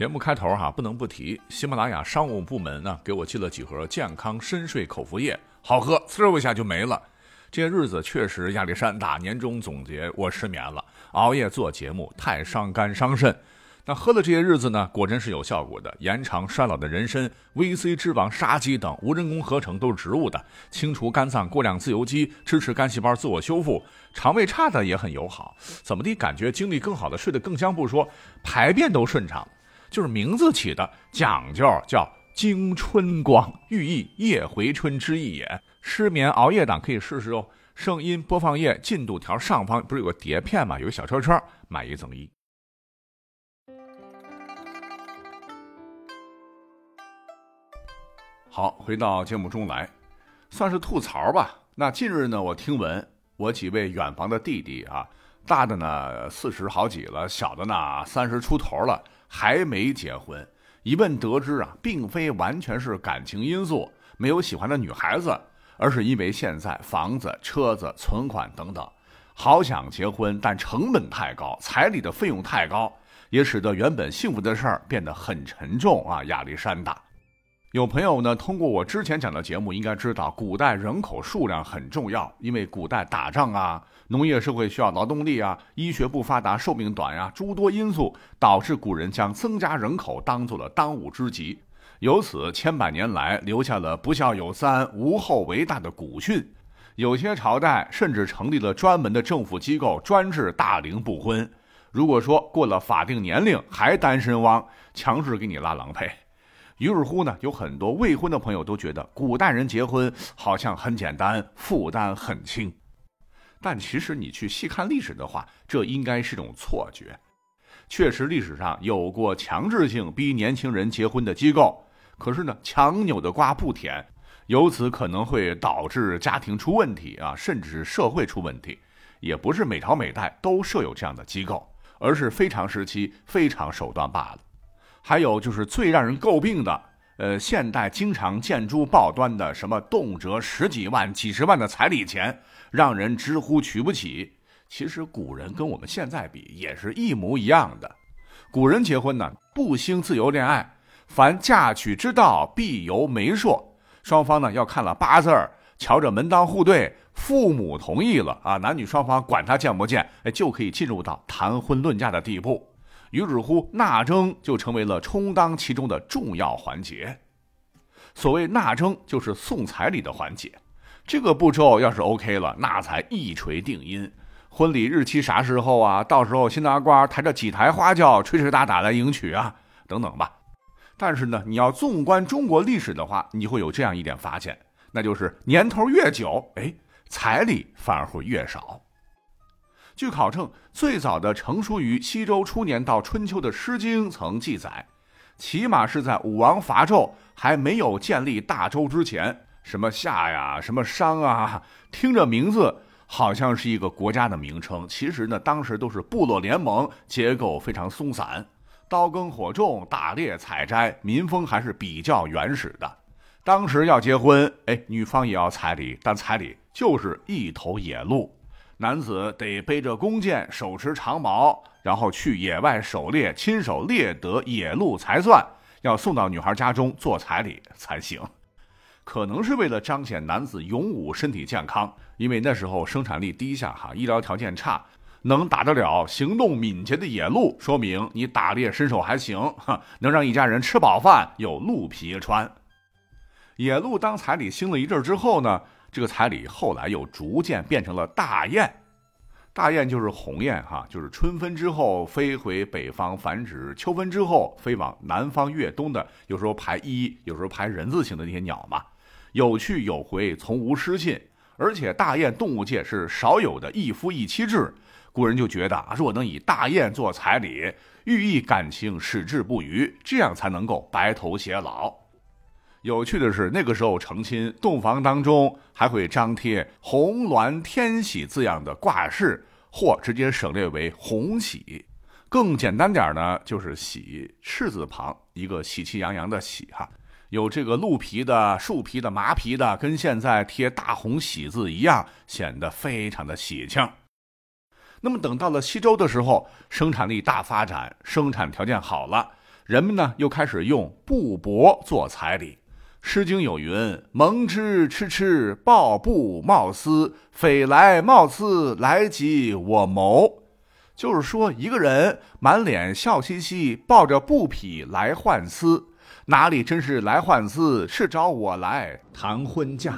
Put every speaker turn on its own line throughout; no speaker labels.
节目开头哈，不能不提喜马拉雅商务部门呢，给我寄了几盒健康深睡口服液，好喝，呲一下就没了。这些日子确实压力山大，年终总结我失眠了，熬夜做节目太伤肝伤肾。那喝了这些日子呢，果真是有效果的，延长衰老的人参、VC 脂肪、沙棘等无人工合成都是植物的，清除肝脏过量自由基，支持肝细胞自我修复。肠胃差的也很友好，怎么的感觉精力更好的，睡得更香不说，排便都顺畅。就是名字起的讲究，叫惊春光，寓意夜回春之意也。失眠熬夜党可以试试哦。声音播放页进度条上方不是有个碟片吗？有个小车车，买一赠一。好，回到节目中来，算是吐槽吧。那近日呢，我听闻我几位远房的弟弟啊，大的呢四十好几了，小的呢三十出头了。还没结婚，一问得知啊，并非完全是感情因素，没有喜欢的女孩子，而是因为现在房子、车子、存款等等，好想结婚，但成本太高，彩礼的费用太高，也使得原本幸福的事儿变得很沉重啊，压力山大。有朋友呢，通过我之前讲的节目，应该知道古代人口数量很重要，因为古代打仗啊，农业社会需要劳动力啊，医学不发达，寿命短呀，诸多因素导致古人将增加人口当做了当务之急，由此千百年来留下了“不孝有三，无后为大”的古训。有些朝代甚至成立了专门的政府机构，专治大龄不婚。如果说过了法定年龄还单身汪，强制给你拉郎配。于是乎呢，有很多未婚的朋友都觉得古代人结婚好像很简单，负担很轻。但其实你去细看历史的话，这应该是种错觉。确实，历史上有过强制性逼年轻人结婚的机构，可是呢，强扭的瓜不甜，由此可能会导致家庭出问题啊，甚至是社会出问题。也不是每朝每代都设有这样的机构，而是非常时期非常手段罢了。还有就是最让人诟病的，呃，现代经常见诸报端的什么动辄十几万、几十万的彩礼钱，让人直呼娶不起。其实古人跟我们现在比也是一模一样的。古人结婚呢，不兴自由恋爱，凡嫁娶之道必由媒妁，双方呢要看了八字儿，瞧着门当户对，父母同意了啊，男女双方管他见不见，就可以进入到谈婚论嫁的地步。于是乎，纳征就成为了充当其中的重要环节。所谓纳征，就是送彩礼的环节。这个步骤要是 OK 了，那才一锤定音。婚礼日期啥时候啊？到时候新郎官抬着几台花轿，吹吹打打来迎娶啊，等等吧。但是呢，你要纵观中国历史的话，你会有这样一点发现，那就是年头越久，哎，彩礼反而会越少。据考证，最早的成书于西周初年到春秋的《诗经》曾记载，起码是在武王伐纣还没有建立大周之前，什么夏呀，什么商啊，听着名字好像是一个国家的名称，其实呢，当时都是部落联盟，结构非常松散，刀耕火种、打猎采摘，民风还是比较原始的。当时要结婚，哎，女方也要彩礼，但彩礼就是一头野鹿。男子得背着弓箭，手持长矛，然后去野外狩猎，亲手猎得野鹿才算，要送到女孩家中做彩礼才行。可能是为了彰显男子勇武、身体健康，因为那时候生产力低下，哈，医疗条件差，能打得了行动敏捷的野鹿，说明你打猎身手还行，哈，能让一家人吃饱饭，有鹿皮穿。野鹿当彩礼兴了一阵之后呢？这个彩礼后来又逐渐变成了大雁，大雁就是鸿雁哈，就是春分之后飞回北方繁殖，秋分之后飞往南方越冬的，有时候排一，有时候排人字形的那些鸟嘛，有去有回，从无失信。而且大雁动物界是少有的一夫一妻制，古人就觉得，若能以大雁做彩礼，寓意感情矢志不渝，这样才能够白头偕老。有趣的是，那个时候成亲洞房当中还会张贴“红鸾天喜”字样的挂饰，或直接省略为“红喜”。更简单点呢，就是“喜”赤字旁一个喜气洋洋的“喜”哈，有这个鹿皮的、树皮的、麻皮的，跟现在贴大红喜字一样，显得非常的喜庆。那么等到了西周的时候，生产力大发展，生产条件好了。人们呢又开始用布帛做彩礼。《诗经》有云：“蒙之蚩蚩，抱布贸丝，匪来貌似，来及我谋。”就是说，一个人满脸笑嘻嘻，抱着布匹来换丝，哪里真是来换丝，是找我来谈婚嫁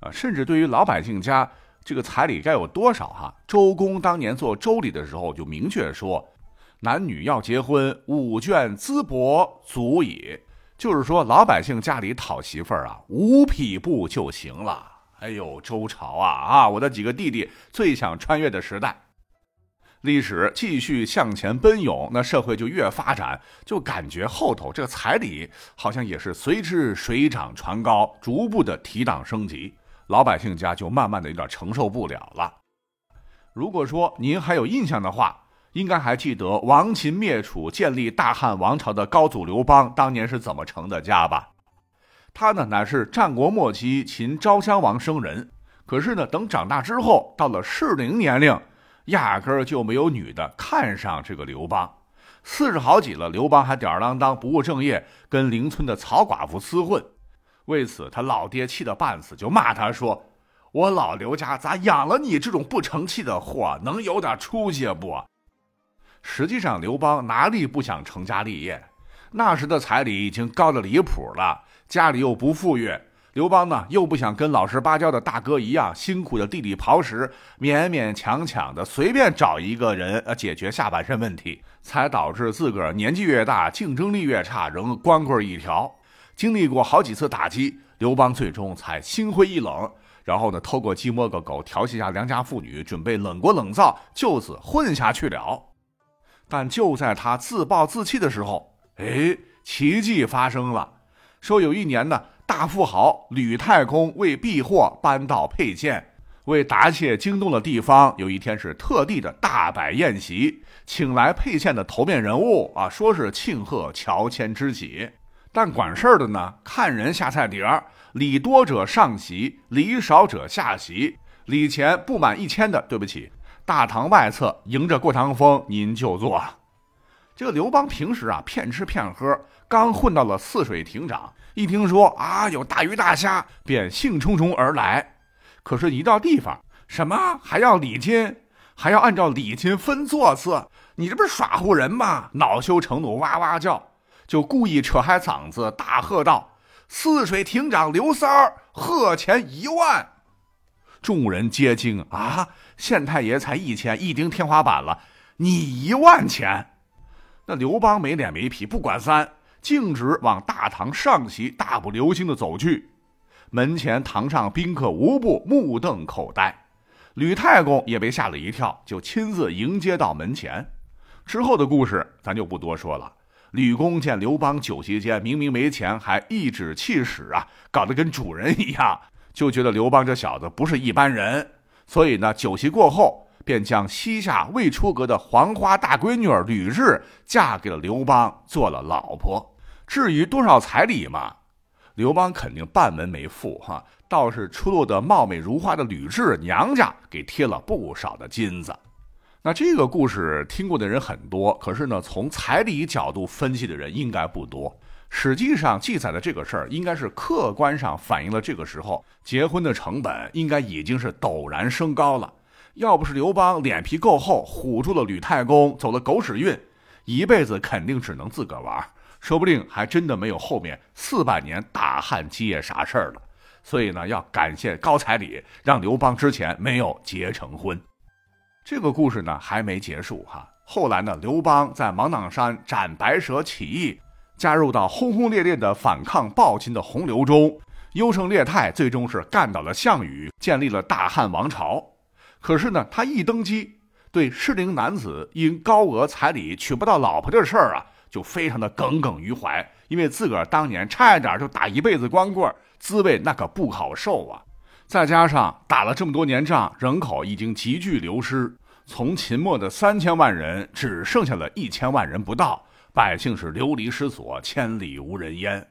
啊！甚至对于老百姓家，这个彩礼该有多少？哈，周公当年做周礼的时候就明确说，男女要结婚，五卷淄帛足矣。就是说，老百姓家里讨媳妇儿啊，五匹布就行了。哎呦，周朝啊啊，我的几个弟弟最想穿越的时代。历史继续向前奔涌，那社会就越发展，就感觉后头这个彩礼好像也是随之水涨船高，逐步的提档升级，老百姓家就慢慢的有点承受不了了。如果说您还有印象的话，应该还记得亡秦灭楚、建立大汉王朝的高祖刘邦当年是怎么成的家吧？他呢乃是战国末期秦昭襄王生人，可是呢等长大之后，到了适龄年龄。压根儿就没有女的看上这个刘邦，四十好几了，刘邦还吊儿郎当不务正业，跟邻村的曹寡妇厮混。为此，他老爹气得半死，就骂他说：“我老刘家咋养了你这种不成器的货？能有点出息不？”实际上，刘邦哪里不想成家立业？那时的彩礼已经高的离谱了，家里又不富裕。刘邦呢，又不想跟老实巴交的大哥一样辛苦的地里刨食，勉勉强强的随便找一个人呃解决下半身问题，才导致自个儿年纪越大，竞争力越差，仍光棍一条。经历过好几次打击，刘邦最终才心灰意冷，然后呢，偷个鸡摸个狗，调戏下良家妇女，准备冷锅冷灶，就此混下去了。但就在他自暴自弃的时候，哎，奇迹发生了，说有一年呢。大富豪吕太公为避祸搬到沛县，为答谢惊动了地方。有一天是特地的大摆宴席，请来沛县的头面人物啊，说是庆贺乔迁之喜。但管事儿的呢，看人下菜碟儿，礼多者上席，礼少者下席。礼钱不满一千的，对不起，大堂外侧迎着过堂风，您就坐。这个刘邦平时啊，骗吃骗喝，刚混到了泗水亭长。一听说啊有大鱼大虾，便兴冲冲而来。可是，一到地方，什么还要礼金，还要按照礼金分座次，你这不是耍唬人吗？恼羞成怒，哇哇叫，就故意扯嗨嗓子，大喝道：“泗水亭长刘三儿，贺钱一万！”众人皆惊啊！县太爷才一千，一顶天花板了，你一万钱？那刘邦没脸没皮，不管三。径直往大堂上席大步流星的走去，门前堂上宾客无不目瞪口呆，吕太公也被吓了一跳，就亲自迎接到门前。之后的故事咱就不多说了。吕公见刘邦酒席间明明没钱，还颐指气使啊，搞得跟主人一样，就觉得刘邦这小子不是一般人，所以呢，酒席过后便将膝下未出阁的黄花大闺女吕雉嫁给了刘邦，做了老婆。至于多少彩礼嘛，刘邦肯定半文没付哈，倒是出落得貌美如花的吕雉娘家给贴了不少的金子。那这个故事听过的人很多，可是呢，从彩礼角度分析的人应该不多。实际上记载的这个事儿，应该是客观上反映了这个时候结婚的成本应该已经是陡然升高了。要不是刘邦脸皮够厚，唬住了吕太公，走了狗屎运，一辈子肯定只能自个玩。说不定还真的没有后面四百年大汉基业啥事儿了，所以呢，要感谢高彩礼，让刘邦之前没有结成婚。这个故事呢还没结束哈，后来呢，刘邦在芒砀山斩白蛇起义，加入到轰轰烈烈的反抗暴秦的洪流中，优胜劣汰，最终是干倒了项羽，建立了大汉王朝。可是呢，他一登基，对适龄男子因高额彩礼娶不到老婆的事儿啊。就非常的耿耿于怀，因为自个儿当年差一点就打一辈子光棍，滋味那可不好受啊！再加上打了这么多年仗，人口已经急剧流失，从秦末的三千万人只剩下了一千万人不到，百姓是流离失所，千里无人烟。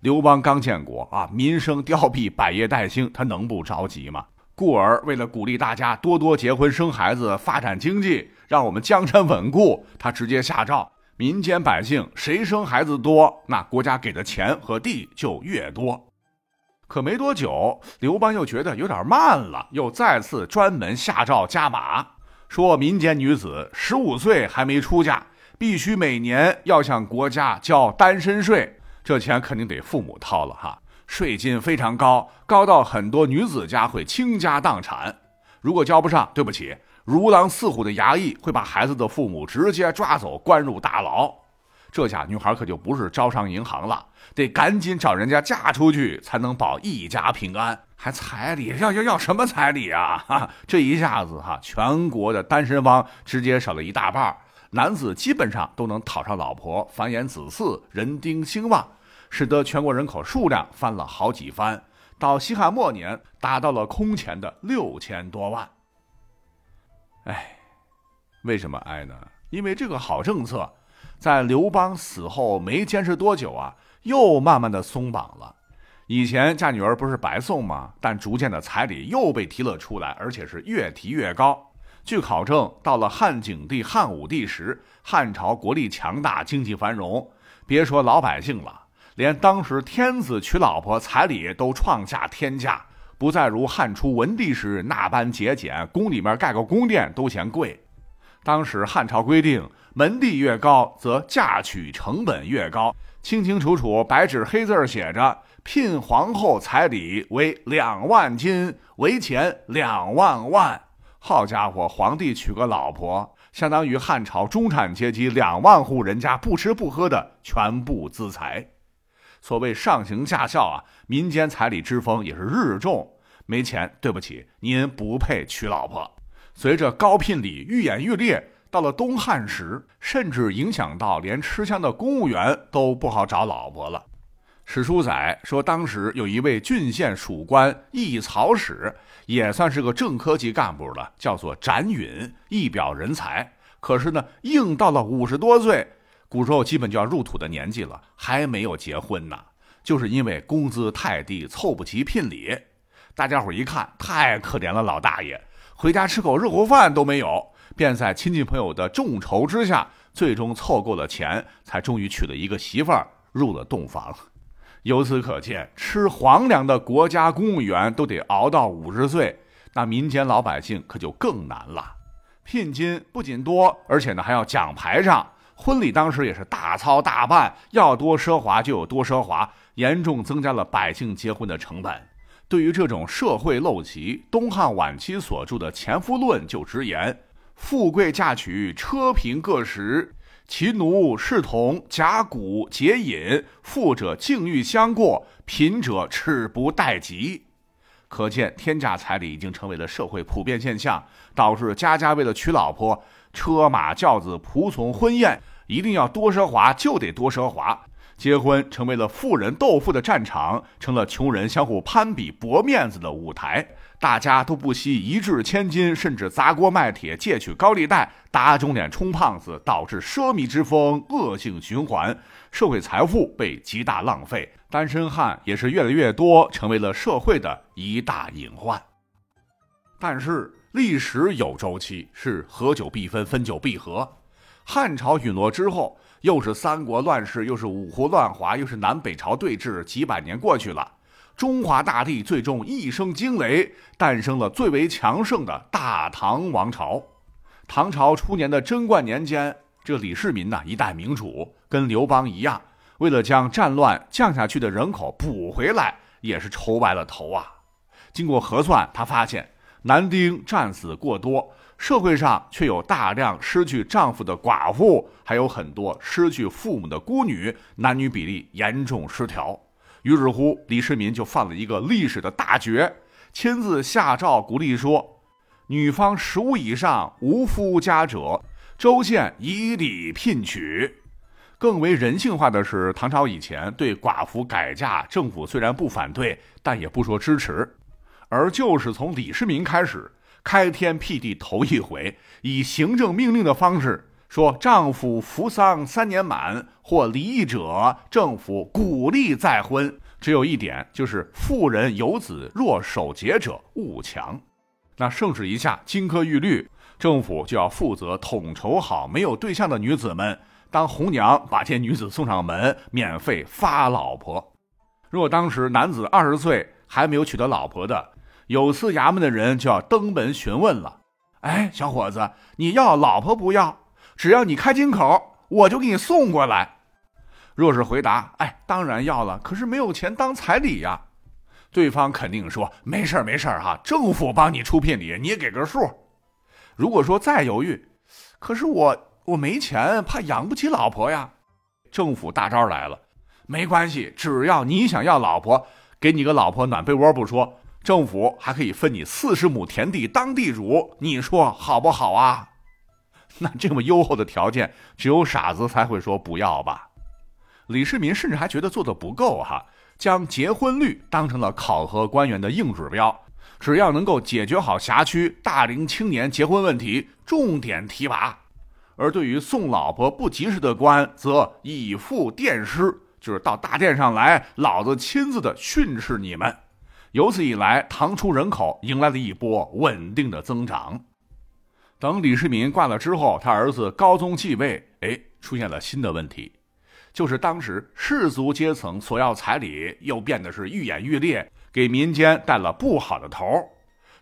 刘邦刚建国啊，民生凋敝，百业待兴，他能不着急吗？故而为了鼓励大家多多结婚生孩子，发展经济，让我们江山稳固，他直接下诏。民间百姓谁生孩子多，那国家给的钱和地就越多。可没多久，刘邦又觉得有点慢了，又再次专门下诏加码，说民间女子十五岁还没出嫁，必须每年要向国家交单身税，这钱肯定得父母掏了哈，税金非常高，高到很多女子家会倾家荡产。如果交不上，对不起，如狼似虎的衙役会把孩子的父母直接抓走，关入大牢。这下女孩可就不是招商银行了，得赶紧找人家嫁出去，才能保一家平安。还彩礼？要要要什么彩礼啊？这一下子哈，全国的单身汪直接少了一大半，男子基本上都能讨上老婆，繁衍子嗣，人丁兴旺，使得全国人口数量翻了好几番。到西汉末年，达到了空前的六千多万。哎，为什么哀呢？因为这个好政策，在刘邦死后没坚持多久啊，又慢慢的松绑了。以前嫁女儿不是白送吗？但逐渐的彩礼又被提了出来，而且是越提越高。据考证，到了汉景帝、汉武帝时，汉朝国力强大，经济繁荣，别说老百姓了。连当时天子娶老婆彩礼都创下天价，不再如汉初文帝时那般节俭，宫里面盖个宫殿都嫌贵。当时汉朝规定，门第越高，则嫁娶成本越高，清清楚楚白纸黑字写着：聘皇后彩礼为两万金，为钱两万万。好家伙，皇帝娶个老婆，相当于汉朝中产阶级两万户人家不吃不喝的全部资财。所谓上行下效啊，民间彩礼之风也是日重。没钱，对不起，您不配娶老婆。随着高聘礼愈演愈烈，到了东汉时，甚至影响到连吃香的公务员都不好找老婆了。史书载说，当时有一位郡县属官议曹使，也算是个正科级干部了，叫做展允，一表人才。可是呢，硬到了五十多岁。古时候基本就要入土的年纪了，还没有结婚呢，就是因为工资太低，凑不齐聘礼。大家伙一看，太可怜了，老大爷回家吃口热乎饭都没有，便在亲戚朋友的众筹之下，最终凑够了钱，才终于娶了一个媳妇儿，入了洞房。由此可见，吃皇粮的国家公务员都得熬到五十岁，那民间老百姓可就更难了。聘金不仅多，而且呢还要讲排场。婚礼当时也是大操大办，要多奢华就有多奢华，严重增加了百姓结婚的成本。对于这种社会陋习，东汉晚期所著的《前夫论》就直言：“富贵嫁娶，车贫各十，其奴侍童甲骨结饮，富者境遇相过，贫者耻不待及。”可见天价彩礼已经成为了社会普遍现象，导致家家为了娶老婆。车马轿子仆从婚宴一定要多奢华，就得多奢华。结婚成为了富人斗富的战场，成了穷人相互攀比博面子的舞台。大家都不惜一掷千金，甚至砸锅卖铁借取高利贷，打肿脸充胖子，导致奢靡之风恶性循环，社会财富被极大浪费。单身汉也是越来越多，成为了社会的一大隐患。但是。历史有周期，是合久必分，分久必合。汉朝陨落之后，又是三国乱世，又是五胡乱华，又是南北朝对峙，几百年过去了，中华大地最终一声惊雷，诞生了最为强盛的大唐王朝。唐朝初年的贞观年间，这李世民呐，一代明主，跟刘邦一样，为了将战乱降下去的人口补回来，也是愁白了头啊。经过核算，他发现。男丁战死过多，社会上却有大量失去丈夫的寡妇，还有很多失去父母的孤女，男女比例严重失调。于是乎，李世民就犯了一个历史的大绝，亲自下诏鼓励说：“女方十五以上无夫家者，州县以礼聘娶。”更为人性化的是，唐朝以前对寡妇改嫁，政府虽然不反对，但也不说支持。而就是从李世民开始开天辟地头一回，以行政命令的方式说，丈夫服丧三年满或离异者，政府鼓励再婚。只有一点，就是妇人有子若守节者勿强。那圣旨一下，金科玉律，政府就要负责统筹好没有对象的女子们。当红娘把这女子送上门，免费发老婆。如果当时男子二十岁还没有娶得老婆的，有司衙门的人就要登门询问了。哎，小伙子，你要老婆不要？只要你开金口，我就给你送过来。若是回答，哎，当然要了，可是没有钱当彩礼呀。对方肯定说没事儿没事儿哈，政府帮你出聘礼，你也给个数。如果说再犹豫，可是我我没钱，怕养不起老婆呀。政府大招来了，没关系，只要你想要老婆，给你个老婆暖被窝不说，政府还可以分你四十亩田地当地主，你说好不好啊？那这么优厚的条件，只有傻子才会说不要吧？李世民甚至还觉得做的不够哈。将结婚率当成了考核官员的硬指标，只要能够解决好辖区大龄青年结婚问题，重点提拔；而对于送老婆不及时的官，则以父殿师，就是到大殿上来，老子亲自的训斥你们。由此以来，唐初人口迎来了一波稳定的增长。等李世民挂了之后，他儿子高宗继位，哎，出现了新的问题。就是当时士族阶层索要彩礼又变得是愈演愈烈，给民间带了不好的头。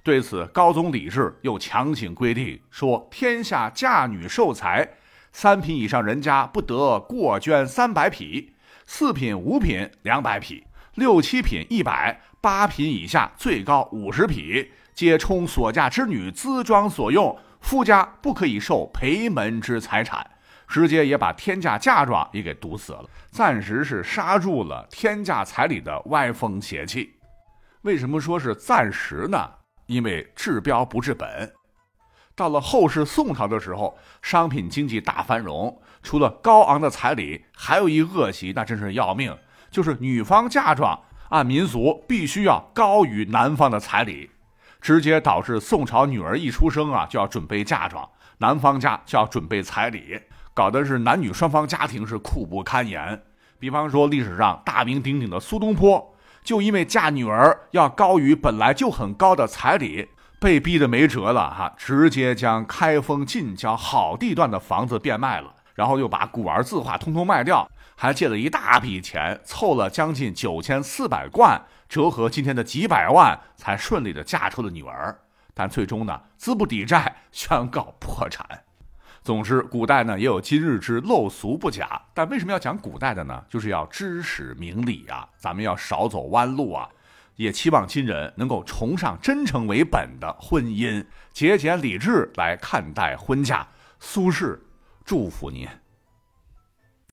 对此，高宗李治又强行规定说：天下嫁女受财，三品以上人家不得过捐三百匹，四品、五品两百匹，六七品一百，八品以下最高五十匹，皆充所嫁之女资装所用，夫家不可以受陪门之财产。直接也把天价嫁妆也给堵死了，暂时是刹住了天价彩礼的歪风邪气。为什么说是暂时呢？因为治标不治本。到了后世宋朝的时候，商品经济大繁荣，除了高昂的彩礼，还有一恶习，那真是要命，就是女方嫁妆按民俗必须要高于男方的彩礼，直接导致宋朝女儿一出生啊就要准备嫁妆，男方家就要准备彩礼。搞的是男女双方家庭是苦不堪言。比方说，历史上大名鼎鼎的苏东坡，就因为嫁女儿要高于本来就很高的彩礼，被逼得没辙了哈，直接将开封近郊好地段的房子变卖了，然后又把古玩字画通通卖掉，还借了一大笔钱，凑了将近九千四百贯，折合今天的几百万，才顺利的嫁出了女儿。但最终呢，资不抵债，宣告破产。总之，古代呢也有今日之陋俗不假，但为什么要讲古代的呢？就是要知史明理啊，咱们要少走弯路啊，也期望今人能够崇尚真诚为本的婚姻，节俭理智来看待婚嫁。苏轼，祝福您。